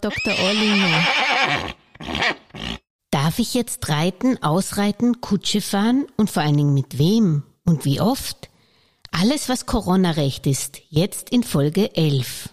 Dr. Orlinger. Darf ich jetzt reiten, ausreiten, Kutsche fahren und vor allen Dingen mit wem und wie oft? Alles, was Corona-Recht ist, jetzt in Folge 11.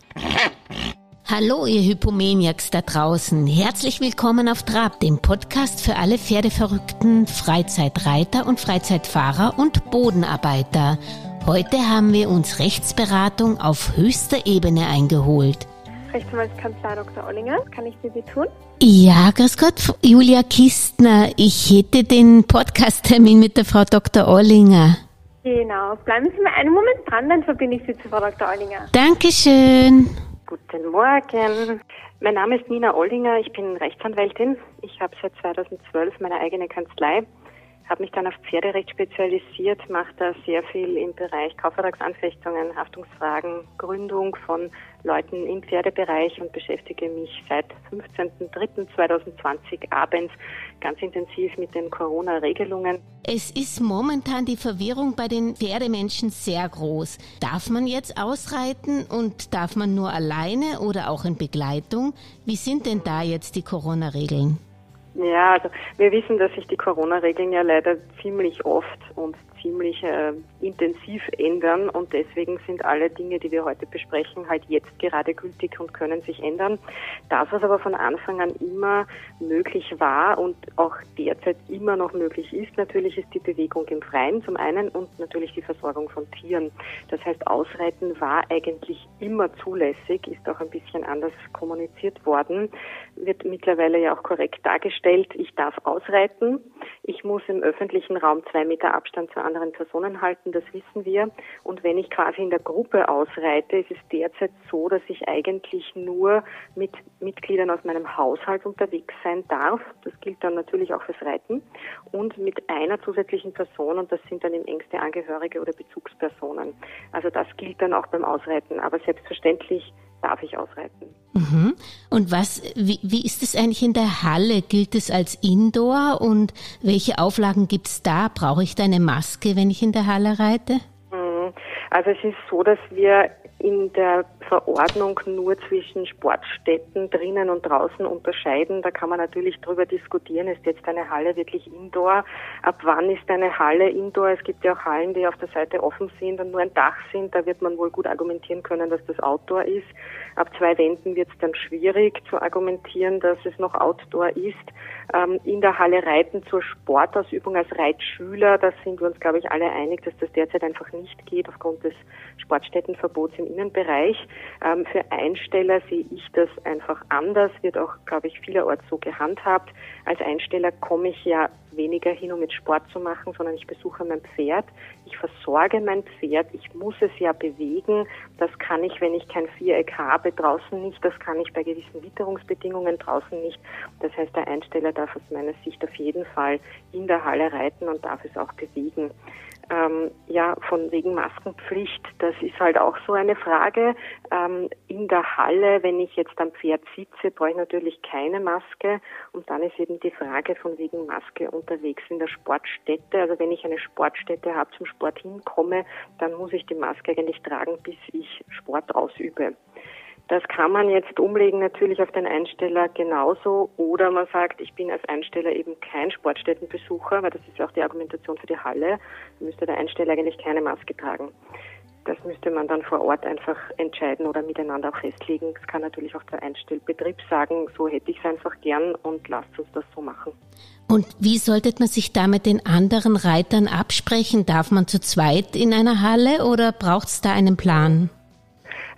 Hallo, ihr Hypomaniacs da draußen. Herzlich willkommen auf Trab, dem Podcast für alle Pferdeverrückten, Freizeitreiter und Freizeitfahrer und Bodenarbeiter. Heute haben wir uns Rechtsberatung auf höchster Ebene eingeholt. Rechtsanwaltskanzlei Dr. Ollinger. Kann ich für Sie tun? Ja, grüß Gott, Julia Kistner. Ich hätte den Podcast-Termin mit der Frau Dr. Ollinger. Genau. Bleiben Sie mal einen Moment dran, dann verbinde ich Sie zu Frau Dr. Ollinger. Dankeschön. Guten Morgen. Mein Name ist Nina Ollinger. Ich bin Rechtsanwältin. Ich habe seit 2012 meine eigene Kanzlei habe mich dann auf Pferderecht spezialisiert, mache da sehr viel im Bereich Kaufvertragsanfechtungen, Haftungsfragen, Gründung von Leuten im Pferdebereich und beschäftige mich seit 15.03.2020 abends ganz intensiv mit den Corona-Regelungen. Es ist momentan die Verwirrung bei den Pferdemenschen sehr groß. Darf man jetzt ausreiten und darf man nur alleine oder auch in Begleitung? Wie sind denn da jetzt die Corona-Regeln? Ja, also wir wissen, dass sich die Corona-Regeln ja leider ziemlich oft und ziemlich äh, intensiv ändern und deswegen sind alle Dinge, die wir heute besprechen, halt jetzt gerade gültig und können sich ändern. Das, was aber von Anfang an immer möglich war und auch derzeit immer noch möglich ist, natürlich ist die Bewegung im Freien zum einen und natürlich die Versorgung von Tieren. Das heißt, Ausreiten war eigentlich immer zulässig, ist auch ein bisschen anders kommuniziert worden, wird mittlerweile ja auch korrekt dargestellt. Ich darf ausreiten. Ich muss im öffentlichen Raum zwei Meter Abstand zur anderen Personen halten, das wissen wir. Und wenn ich quasi in der Gruppe ausreite, ist es derzeit so, dass ich eigentlich nur mit Mitgliedern aus meinem Haushalt unterwegs sein darf. Das gilt dann natürlich auch fürs Reiten. Und mit einer zusätzlichen Person, und das sind dann im engste Angehörige oder Bezugspersonen. Also das gilt dann auch beim Ausreiten. Aber selbstverständlich darf ich ausreiten. Mhm. Und was, wie, wie ist es eigentlich in der Halle? Gilt es als Indoor und welche Auflagen gibt es da? Brauche ich da eine Maske, wenn ich in der Halle reite? Mhm. Also es ist so, dass wir in der Verordnung nur zwischen Sportstätten drinnen und draußen unterscheiden. Da kann man natürlich drüber diskutieren, ist jetzt eine Halle wirklich Indoor? Ab wann ist eine Halle Indoor? Es gibt ja auch Hallen, die auf der Seite offen sind und nur ein Dach sind. Da wird man wohl gut argumentieren können, dass das Outdoor ist. Ab zwei Wänden wird es dann schwierig zu argumentieren, dass es noch Outdoor ist. Ähm, in der Halle Reiten zur Sportausübung als Reitschüler, da sind wir uns, glaube ich, alle einig, dass das derzeit einfach nicht geht aufgrund des Sportstättenverbots im Innenbereich. Ähm, für Einsteller sehe ich das einfach anders, wird auch, glaube ich, vielerorts so gehandhabt. Als Einsteller komme ich ja weniger hin, um mit Sport zu machen, sondern ich besuche mein Pferd. Ich versorge mein Pferd. Ich muss es ja bewegen. Das kann ich, wenn ich kein Viereck habe, draußen nicht. Das kann ich bei gewissen Witterungsbedingungen draußen nicht. Das heißt, der Einsteller darf aus meiner Sicht auf jeden Fall in der Halle reiten und darf es auch bewegen ähm, ja, von wegen Maskenpflicht, das ist halt auch so eine Frage. Ähm, in der Halle, wenn ich jetzt am Pferd sitze, brauche ich natürlich keine Maske. Und dann ist eben die Frage von wegen Maske unterwegs in der Sportstätte. Also wenn ich eine Sportstätte habe, zum Sport hinkomme, dann muss ich die Maske eigentlich tragen, bis ich Sport ausübe. Das kann man jetzt umlegen natürlich auf den Einsteller genauso oder man sagt, ich bin als Einsteller eben kein Sportstättenbesucher, weil das ist ja auch die Argumentation für die Halle, da müsste der Einsteller eigentlich keine Maske tragen. Das müsste man dann vor Ort einfach entscheiden oder miteinander auch festlegen. Es kann natürlich auch der Einstellbetrieb sagen, so hätte ich es einfach gern und lasst uns das so machen. Und wie sollte man sich da mit den anderen Reitern absprechen? Darf man zu zweit in einer Halle oder braucht es da einen Plan?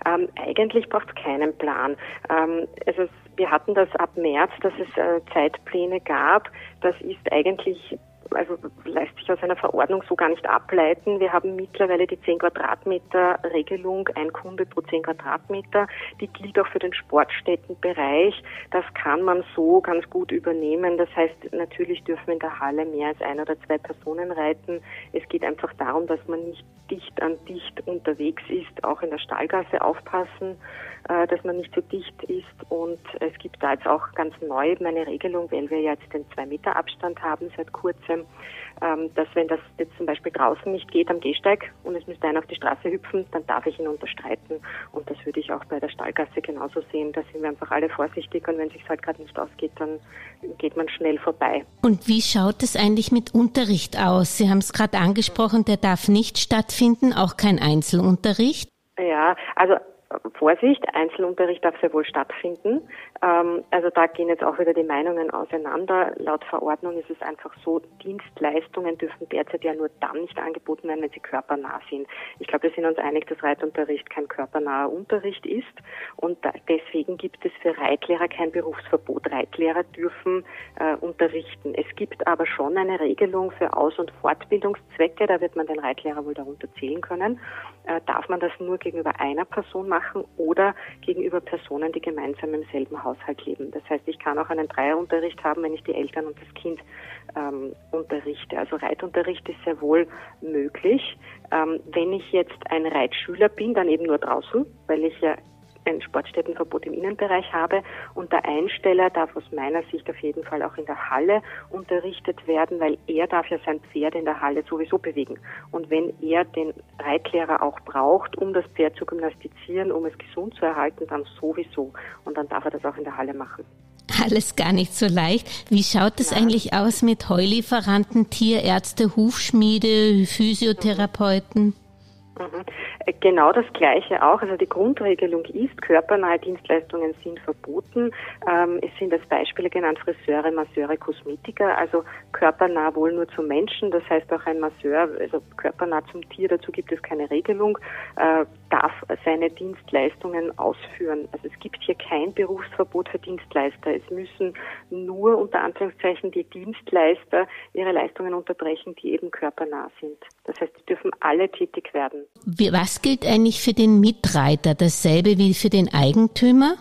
Ähm, eigentlich braucht es keinen Plan. Ähm, also wir hatten das ab März, dass es äh, Zeitpläne gab. Das ist eigentlich also lässt sich aus einer Verordnung so gar nicht ableiten. Wir haben mittlerweile die 10 Quadratmeter Regelung, ein Kunde pro 10 Quadratmeter. Die gilt auch für den Sportstättenbereich. Das kann man so ganz gut übernehmen. Das heißt, natürlich dürfen in der Halle mehr als ein oder zwei Personen reiten. Es geht einfach darum, dass man nicht dicht an dicht unterwegs ist, auch in der Stallgasse aufpassen, äh, dass man nicht so dicht ist. Und es gibt da jetzt auch ganz neu eine Regelung, weil wir jetzt den zwei Meter Abstand haben seit kurzem ähm, dass wenn das jetzt zum Beispiel draußen nicht geht am Gehsteig und es müsste einer auf die Straße hüpfen, dann darf ich ihn unterstreiten. Und das würde ich auch bei der Stallgasse genauso sehen. Da sind wir einfach alle vorsichtig und wenn es sich halt gerade nicht ausgeht, dann geht man schnell vorbei. Und wie schaut es eigentlich mit Unterricht aus? Sie haben es gerade angesprochen, der darf nicht stattfinden, auch kein Einzelunterricht. Ja, also Vorsicht, Einzelunterricht darf sehr wohl stattfinden. Ähm, also da gehen jetzt auch wieder die Meinungen auseinander. Laut Verordnung ist es einfach so, Dienstleistungen dürfen derzeit ja nur dann nicht angeboten werden, wenn sie körpernah sind. Ich glaube, wir sind uns einig, dass Reitunterricht kein körpernaher Unterricht ist und deswegen gibt es für Reitlehrer kein Berufsverbot. Reitlehrer dürfen äh, unterrichten. Es gibt aber schon eine Regelung für Aus- und Fortbildungszwecke, da wird man den Reitlehrer wohl darunter zählen können. Äh, darf man das nur gegenüber einer Person machen? oder gegenüber Personen, die gemeinsam im selben Haushalt leben. Das heißt, ich kann auch einen Dreierunterricht haben, wenn ich die Eltern und das Kind ähm, unterrichte. Also Reitunterricht ist sehr wohl möglich. Ähm, wenn ich jetzt ein Reitschüler bin, dann eben nur draußen, weil ich ja ein Sportstättenverbot im Innenbereich habe. Und der Einsteller darf aus meiner Sicht auf jeden Fall auch in der Halle unterrichtet werden, weil er darf ja sein Pferd in der Halle sowieso bewegen. Und wenn er den Reitlehrer auch braucht, um das Pferd zu gymnastizieren, um es gesund zu erhalten, dann sowieso. Und dann darf er das auch in der Halle machen. Alles gar nicht so leicht. Wie schaut es eigentlich aus mit Heulieferanten, Tierärzte, Hufschmiede, Physiotherapeuten? Mhm. Genau das Gleiche auch. Also die Grundregelung ist, körpernahe Dienstleistungen sind verboten. Ähm, es sind als Beispiele genannt Friseure, Masseure, Kosmetiker, also körpernah wohl nur zum Menschen. Das heißt auch ein Masseur, also körpernah zum Tier, dazu gibt es keine Regelung, äh, darf seine Dienstleistungen ausführen. Also es gibt hier kein Berufsverbot für Dienstleister. Es müssen nur unter Anführungszeichen die Dienstleister ihre Leistungen unterbrechen, die eben körpernah sind. Das heißt, sie dürfen alle tätig werden. Was gilt eigentlich für den Mitreiter? Dasselbe wie für den Eigentümer?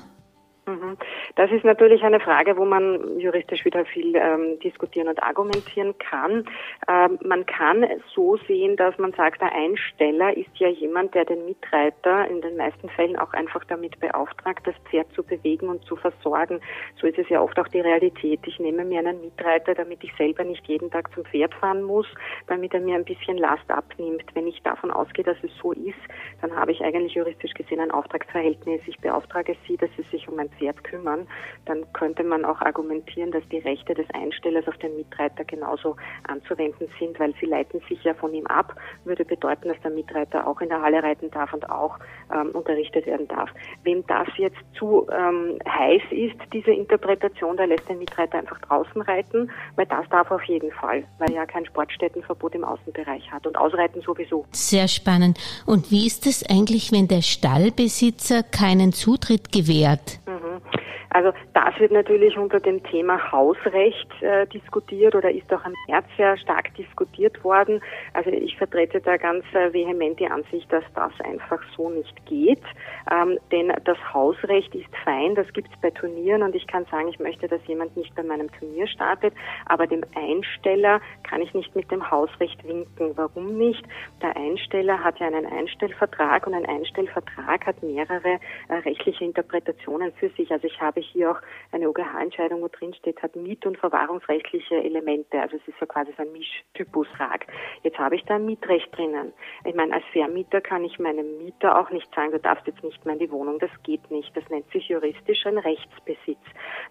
Mhm. Das ist natürlich eine Frage, wo man juristisch wieder viel ähm, diskutieren und argumentieren kann. Ähm, man kann so sehen, dass man sagt, der Einsteller ist ja jemand, der den Mitreiter in den meisten Fällen auch einfach damit beauftragt, das Pferd zu bewegen und zu versorgen. So ist es ja oft auch die Realität. Ich nehme mir einen Mitreiter, damit ich selber nicht jeden Tag zum Pferd fahren muss, damit er mir ein bisschen Last abnimmt. Wenn ich davon ausgehe, dass es so ist, dann habe ich eigentlich juristisch gesehen ein Auftragsverhältnis. Ich beauftrage Sie, dass Sie sich um ein Pferd kümmern, dann könnte man auch argumentieren, dass die Rechte des Einstellers auf den Mitreiter genauso anzuwenden sind, weil sie leiten sich ja von ihm ab, würde bedeuten, dass der Mitreiter auch in der Halle reiten darf und auch ähm, unterrichtet werden darf. Wem das jetzt zu ähm, heiß ist, diese Interpretation, der lässt den Mitreiter einfach draußen reiten, weil das darf auf jeden Fall, weil er ja kein Sportstättenverbot im Außenbereich hat und ausreiten sowieso. Sehr spannend. Und wie ist es eigentlich, wenn der Stallbesitzer keinen Zutritt gewährt? Mhm. Also das wird natürlich unter dem Thema Hausrecht äh, diskutiert oder ist auch im März sehr stark diskutiert worden. Also ich vertrete da ganz äh, vehement die Ansicht, dass das einfach so nicht geht. Ähm, denn das Hausrecht ist fein, das gibt es bei Turnieren und ich kann sagen, ich möchte, dass jemand nicht bei meinem Turnier startet, aber dem Einsteller kann ich nicht mit dem Hausrecht winken. Warum nicht? Der Einsteller hat ja einen Einstellvertrag und ein Einstellvertrag hat mehrere äh, rechtliche Interpretationen für sich. Also ich habe habe hier auch eine OGH-Entscheidung, wo drin steht, hat Miet- und Verwahrungsrechtliche Elemente. Also es ist so quasi so ein Mischtypusrag. Jetzt habe ich da ein Mietrecht drinnen. Ich meine, als Vermieter kann ich meinem Mieter auch nicht sagen, du darfst jetzt nicht mehr in die Wohnung. Das geht nicht. Das nennt sich juristisch ein Rechtsbesitz.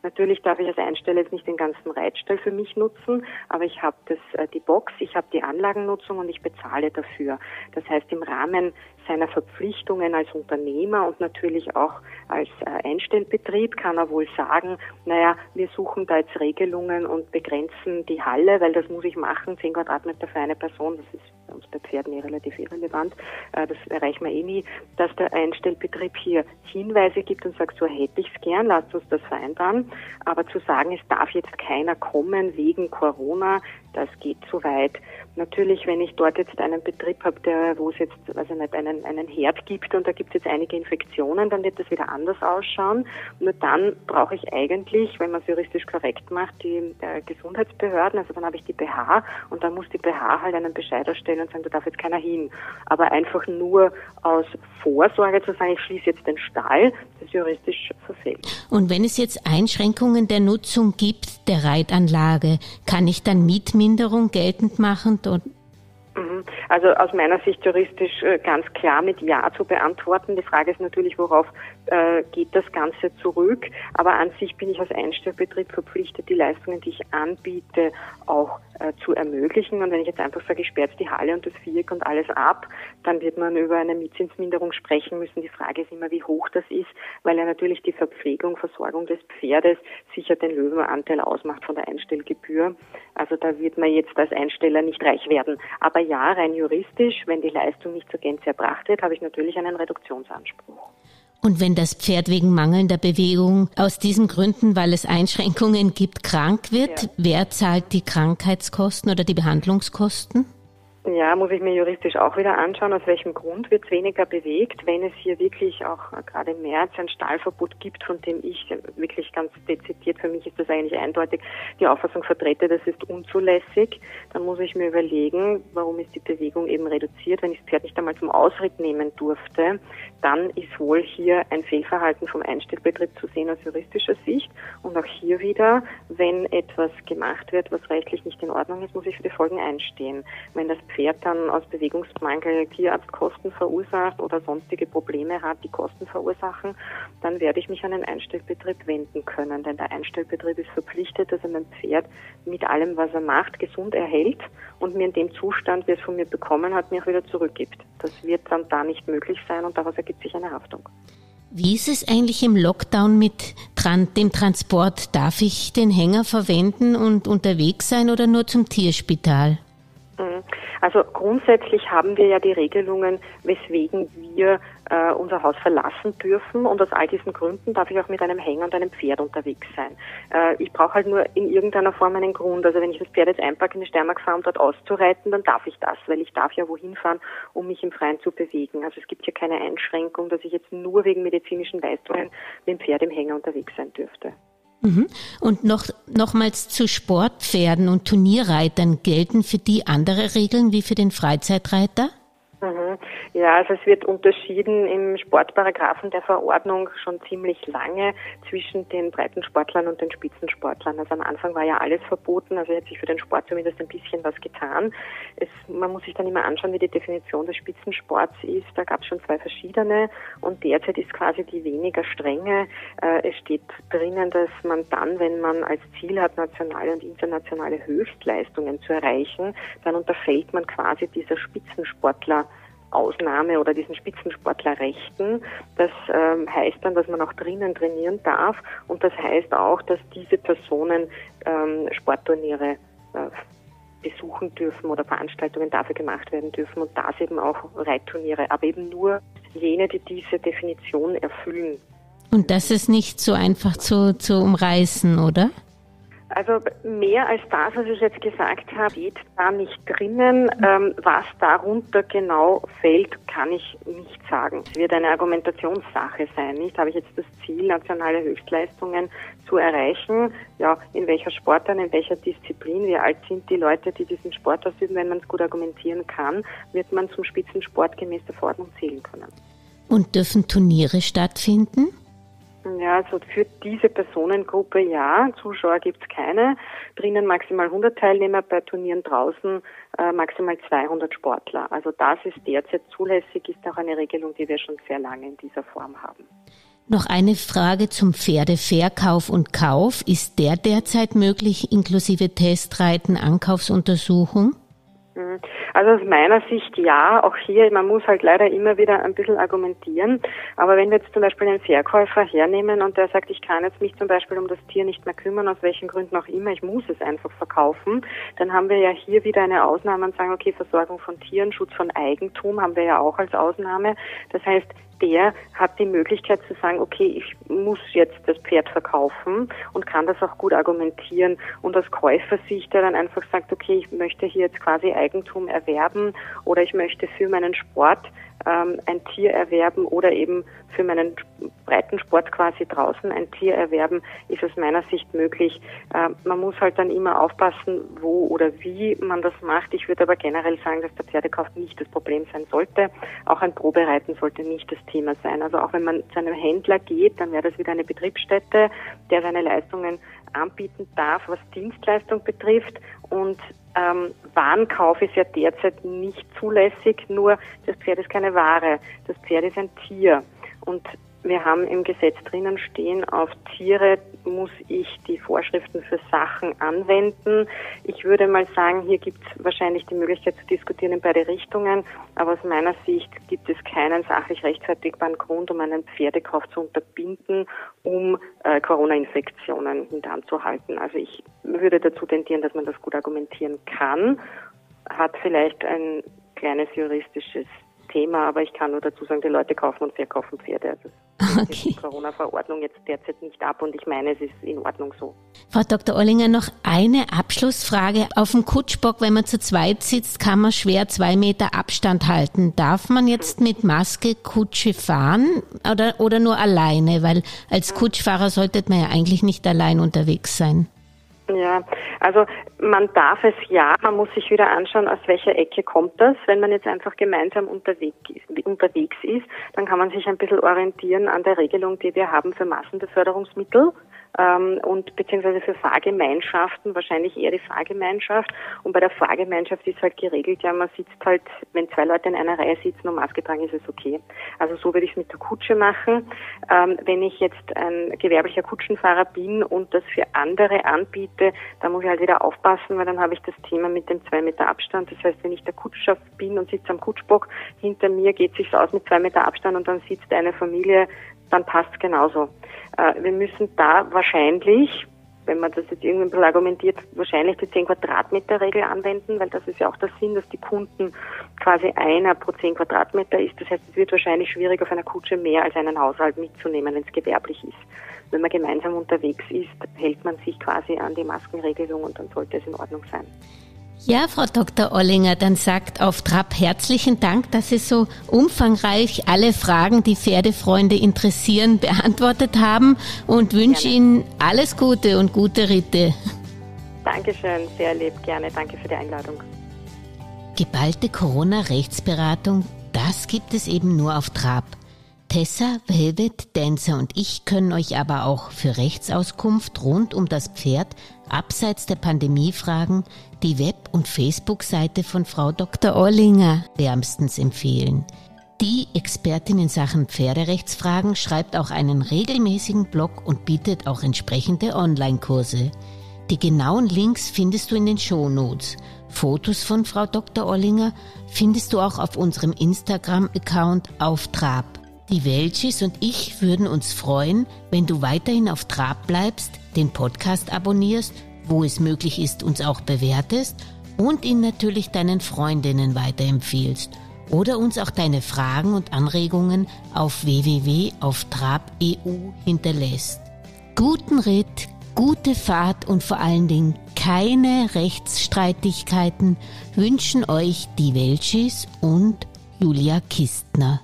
Natürlich darf ich als Einsteller jetzt nicht den ganzen Reitstall für mich nutzen, aber ich habe das, äh, die Box, ich habe die Anlagennutzung und ich bezahle dafür. Das heißt, im Rahmen seiner Verpflichtungen als Unternehmer und natürlich auch als äh, Einstellbetrieb kann er wohl sagen, naja, wir suchen da jetzt Regelungen und begrenzen die Halle, weil das muss ich machen, 10 Quadratmeter für eine Person, das ist uns bei Pferden eh relativ irrelevant, äh, das erreichen wir eh nie, dass der Einstellbetrieb hier Hinweise gibt und sagt, so hätte ich es gern, lasst uns das vereinbaren, aber zu sagen, es darf jetzt keiner kommen wegen Corona, das geht zu weit. Natürlich, wenn ich dort jetzt einen Betrieb habe, wo es jetzt, also nicht einen, einen Herd gibt und da gibt es jetzt einige Infektionen, dann wird das wieder anders ausschauen. Nur dann brauche ich eigentlich, wenn man es juristisch korrekt macht, die Gesundheitsbehörden, also dann habe ich die BH und dann muss die BH halt einen Bescheid erstellen, stellen und sagen, da darf jetzt keiner hin. Aber einfach nur aus Vorsorge zu sagen, ich schließe jetzt den Stall, das ist juristisch verfehlt. Und wenn es jetzt Einschränkungen der Nutzung gibt der Reitanlage, kann ich dann Mietminderung geltend machen? Mhm. Also aus meiner Sicht juristisch äh, ganz klar mit Ja zu beantworten. Die Frage ist natürlich, worauf äh, geht das Ganze zurück. Aber an sich bin ich als Einstellbetrieb verpflichtet, die Leistungen, die ich anbiete, auch äh, zu ermöglichen. Und wenn ich jetzt einfach sage, ich sperre die Halle und das Viereck und alles ab, dann wird man über eine Mietzinsminderung sprechen müssen. Die Frage ist immer, wie hoch das ist, weil ja natürlich die Verpflegung, Versorgung des Pferdes sicher den Löwenanteil ausmacht von der Einstellgebühr. Also da wird man jetzt als Einsteller nicht reich werden. Aber ja, rein juristisch, wenn die Leistung nicht zur Gänze erbracht wird, habe ich natürlich einen Reduktionsanspruch. Und wenn das Pferd wegen mangelnder Bewegung aus diesen Gründen, weil es Einschränkungen gibt, krank wird, ja. wer zahlt die Krankheitskosten oder die Behandlungskosten? Ja, muss ich mir juristisch auch wieder anschauen, aus welchem Grund wird es weniger bewegt. Wenn es hier wirklich auch gerade im März ein Stahlverbot gibt, von dem ich wirklich ganz dezidiert, für mich ist das eigentlich eindeutig, die Auffassung vertrete, das ist unzulässig, dann muss ich mir überlegen, warum ist die Bewegung eben reduziert. Wenn ich das Pferd nicht einmal zum Ausritt nehmen durfte, dann ist wohl hier ein Fehlverhalten vom Einstellbetrieb zu sehen aus juristischer Sicht. Und auch hier wieder, wenn etwas gemacht wird, was rechtlich nicht in Ordnung ist, muss ich für die Folgen einstehen. Wenn das Pferd dann aus Bewegungsmangel Tierarztkosten verursacht oder sonstige Probleme hat, die Kosten verursachen, dann werde ich mich an den Einstellbetrieb wenden können. Denn der Einstellbetrieb ist verpflichtet, dass er mein Pferd mit allem, was er macht, gesund erhält und mir in dem Zustand, wie es von mir bekommen hat, mir auch wieder zurückgibt. Das wird dann da nicht möglich sein und daraus ergibt sich eine Haftung. Wie ist es eigentlich im Lockdown mit dem Transport? Darf ich den Hänger verwenden und unterwegs sein oder nur zum Tierspital? Also grundsätzlich haben wir ja die Regelungen, weswegen wir äh, unser Haus verlassen dürfen und aus all diesen Gründen darf ich auch mit einem Hänger und einem Pferd unterwegs sein. Äh, ich brauche halt nur in irgendeiner Form einen Grund. Also wenn ich das Pferd jetzt einpacke in die Steiermark fahre, um dort auszureiten, dann darf ich das, weil ich darf ja wohin fahren, um mich im Freien zu bewegen. Also es gibt hier keine Einschränkung, dass ich jetzt nur wegen medizinischen Leistungen mit dem Pferd im Hänger unterwegs sein dürfte. Mhm. Und noch, nochmals zu Sportpferden und Turnierreitern gelten für die andere Regeln wie für den Freizeitreiter? Ja, also es wird unterschieden im Sportparagraphen der Verordnung schon ziemlich lange zwischen den Breitensportlern und den Spitzensportlern. Also am Anfang war ja alles verboten, also hat sich für den Sport zumindest ein bisschen was getan. Es, man muss sich dann immer anschauen, wie die Definition des Spitzensports ist. Da gab es schon zwei verschiedene und derzeit ist quasi die weniger strenge. Äh, es steht drinnen, dass man dann, wenn man als Ziel hat, nationale und internationale Höchstleistungen zu erreichen, dann unterfällt man quasi dieser Spitzensportler Ausnahme oder diesen Spitzensportlerrechten. Das ähm, heißt dann, dass man auch drinnen trainieren darf und das heißt auch, dass diese Personen ähm, Sportturniere äh, besuchen dürfen oder Veranstaltungen dafür gemacht werden dürfen und das eben auch Reitturniere, aber eben nur jene, die diese Definition erfüllen. Und das ist nicht so einfach zu, zu umreißen, oder? Also mehr als das, was ich jetzt gesagt habe, steht da nicht drinnen. Ähm, was darunter genau fällt, kann ich nicht sagen. Es wird eine Argumentationssache sein. Nicht habe ich jetzt das Ziel, nationale Höchstleistungen zu erreichen? Ja, in welcher Sportart, in welcher Disziplin? Wie alt sind die Leute, die diesen Sport ausüben? Wenn man es gut argumentieren kann, wird man zum Spitzensport gemäß der Verordnung zählen können. Und dürfen Turniere stattfinden? Ja, also für diese Personengruppe ja, Zuschauer gibt es keine. Drinnen maximal 100 Teilnehmer, bei Turnieren draußen äh, maximal 200 Sportler. Also das ist derzeit zulässig, ist auch eine Regelung, die wir schon sehr lange in dieser Form haben. Noch eine Frage zum Pferdeverkauf und Kauf. Ist der derzeit möglich inklusive Testreiten, Ankaufsuntersuchung? Mhm. Also aus meiner Sicht ja, auch hier, man muss halt leider immer wieder ein bisschen argumentieren. Aber wenn wir jetzt zum Beispiel einen Verkäufer hernehmen und der sagt, ich kann jetzt mich zum Beispiel um das Tier nicht mehr kümmern, aus welchen Gründen auch immer, ich muss es einfach verkaufen, dann haben wir ja hier wieder eine Ausnahme und sagen, okay, Versorgung von Tieren, Schutz von Eigentum haben wir ja auch als Ausnahme. Das heißt, der hat die Möglichkeit zu sagen, okay, ich muss jetzt das Pferd verkaufen und kann das auch gut argumentieren. Und aus Käufersicht, der dann einfach sagt, okay, ich möchte hier jetzt quasi Eigentum erwerben oder ich möchte für meinen Sport ähm, ein Tier erwerben oder eben für meinen Breitensport quasi draußen ein Tier erwerben, ist aus meiner Sicht möglich. Äh, man muss halt dann immer aufpassen, wo oder wie man das macht. Ich würde aber generell sagen, dass der Pferdekauf nicht das Problem sein sollte. Auch ein Probereiten sollte nicht das Thema sein. Also auch wenn man zu einem Händler geht, dann wäre das wieder eine Betriebsstätte, der seine Leistungen anbieten darf, was Dienstleistung betrifft. Und ähm, Warenkauf ist ja derzeit nicht zulässig, nur das Pferd ist keine Ware. Das Pferd ist ein Tier. Und wir haben im Gesetz drinnen stehen, auf Tiere muss ich die Vorschriften für Sachen anwenden. Ich würde mal sagen, hier gibt es wahrscheinlich die Möglichkeit zu diskutieren in beide Richtungen, aber aus meiner Sicht gibt es keinen sachlich rechtfertigbaren Grund, um einen Pferdekauf zu unterbinden, um äh, Corona-Infektionen hintanzuhalten. Also ich würde dazu tendieren, dass man das gut argumentieren kann, hat vielleicht ein kleines juristisches Thema, aber ich kann nur dazu sagen, die Leute kaufen und verkaufen Pferde. Also okay. die Corona-Verordnung jetzt derzeit nicht ab und ich meine, es ist in Ordnung so. Frau Dr. Ollinger, noch eine Abschlussfrage. Auf dem Kutschbock, wenn man zu zweit sitzt, kann man schwer zwei Meter Abstand halten. Darf man jetzt mit Maske Kutsche fahren oder, oder nur alleine? Weil als Kutschfahrer sollte man ja eigentlich nicht allein unterwegs sein. Ja, also man darf es ja, man muss sich wieder anschauen, aus welcher Ecke kommt das. Wenn man jetzt einfach gemeinsam unterwegs ist, dann kann man sich ein bisschen orientieren an der Regelung, die wir haben für Massenbeförderungsmittel ähm, und beziehungsweise für Fahrgemeinschaften, wahrscheinlich eher die Fahrgemeinschaft. Und bei der Fahrgemeinschaft ist halt geregelt, ja, man sitzt halt, wenn zwei Leute in einer Reihe sitzen und Maske tragen, ist es okay. Also so würde ich es mit der Kutsche machen. Ähm, wenn ich jetzt ein gewerblicher Kutschenfahrer bin und das für andere anbiete, dann muss ich halt wieder aufpassen, weil dann habe ich das Thema mit dem zwei Meter Abstand. Das heißt, wenn ich der Kutscher bin und sitze am Kutschbock, hinter mir geht es sich aus mit zwei Meter Abstand und dann sitzt eine Familie dann passt es genauso. Äh, wir müssen da wahrscheinlich, wenn man das jetzt irgendwie ein argumentiert, wahrscheinlich die 10 Quadratmeter Regel anwenden, weil das ist ja auch der Sinn, dass die Kunden quasi einer pro 10 Quadratmeter ist. Das heißt, es wird wahrscheinlich schwierig, auf einer Kutsche mehr als einen Haushalt mitzunehmen, wenn es gewerblich ist. Wenn man gemeinsam unterwegs ist, hält man sich quasi an die Maskenregelung und dann sollte es in Ordnung sein. Ja, Frau Dr. Ollinger, dann sagt auf Trab herzlichen Dank, dass Sie so umfangreich alle Fragen, die Pferdefreunde interessieren, beantwortet haben und wünsche gerne. Ihnen alles Gute und gute Ritte. Dankeschön, sehr lieb, gerne. Danke für die Einladung. Geballte Corona-Rechtsberatung, das gibt es eben nur auf Trab. Tessa, Velvet, Dancer und ich können euch aber auch für Rechtsauskunft rund um das Pferd abseits der Pandemiefragen die Web- und Facebook-Seite von Frau Dr. Orlinger wärmstens empfehlen. Die Expertin in Sachen Pferderechtsfragen schreibt auch einen regelmäßigen Blog und bietet auch entsprechende Online-Kurse. Die genauen Links findest du in den Shownotes. Fotos von Frau Dr. Orlinger findest du auch auf unserem Instagram-Account auf Trab. Die Welchis und ich würden uns freuen, wenn du weiterhin auf Trab bleibst, den Podcast abonnierst wo es möglich ist, uns auch bewertest und ihn natürlich deinen Freundinnen weiterempfiehlst oder uns auch deine Fragen und Anregungen auf www.auftrab.eu hinterlässt. Guten Ritt, gute Fahrt und vor allen Dingen keine Rechtsstreitigkeiten wünschen euch die Welchis und Julia Kistner.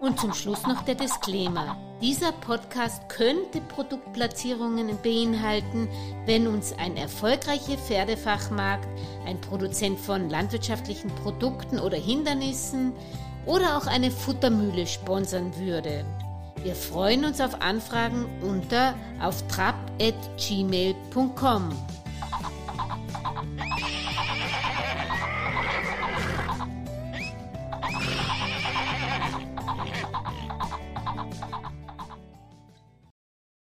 Und zum Schluss noch der Disclaimer. Dieser Podcast könnte Produktplatzierungen beinhalten, wenn uns ein erfolgreicher Pferdefachmarkt, ein Produzent von landwirtschaftlichen Produkten oder Hindernissen oder auch eine Futtermühle sponsern würde. Wir freuen uns auf Anfragen unter auf trap.gmail.com.